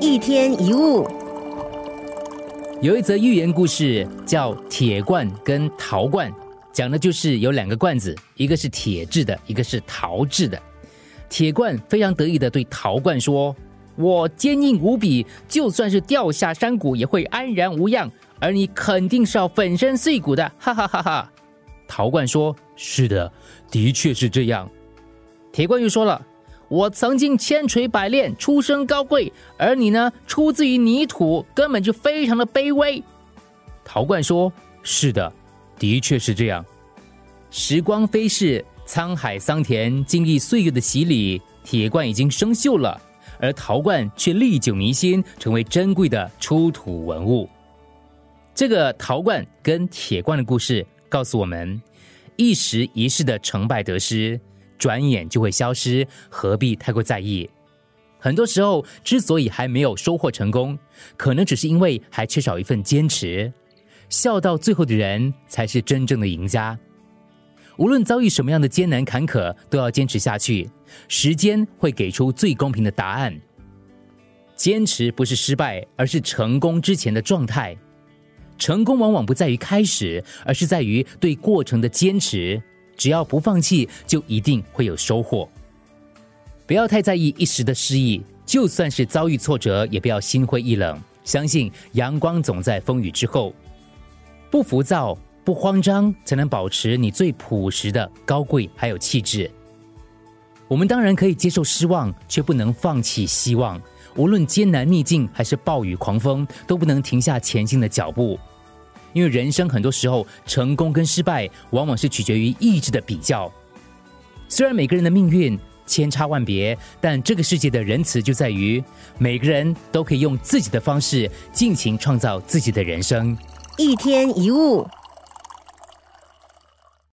一天一物，有一则寓言故事叫《铁罐跟陶罐》，讲的就是有两个罐子，一个是铁制的，一个是陶制的。铁罐非常得意的对陶罐说：“我坚硬无比，就算是掉下山谷也会安然无恙，而你肯定是要粉身碎骨的！”哈哈哈哈。陶罐说：“是的，的确是这样。”铁罐又说了。我曾经千锤百炼，出身高贵，而你呢，出自于泥土，根本就非常的卑微。陶罐说：“是的，的确是这样。时光飞逝，沧海桑田，经历岁月的洗礼，铁罐已经生锈了，而陶罐却历久弥新，成为珍贵的出土文物。这个陶罐跟铁罐的故事告诉我们，一时一世的成败得失。”转眼就会消失，何必太过在意？很多时候，之所以还没有收获成功，可能只是因为还缺少一份坚持。笑到最后的人，才是真正的赢家。无论遭遇什么样的艰难坎坷，都要坚持下去。时间会给出最公平的答案。坚持不是失败，而是成功之前的状态。成功往往不在于开始，而是在于对过程的坚持。只要不放弃，就一定会有收获。不要太在意一时的失意，就算是遭遇挫折，也不要心灰意冷。相信阳光总在风雨之后。不浮躁，不慌张，才能保持你最朴实的高贵还有气质。我们当然可以接受失望，却不能放弃希望。无论艰难逆境还是暴雨狂风，都不能停下前进的脚步。因为人生很多时候，成功跟失败往往是取决于意志的比较。虽然每个人的命运千差万别，但这个世界的仁慈就在于每个人都可以用自己的方式尽情创造自己的人生。一天一物。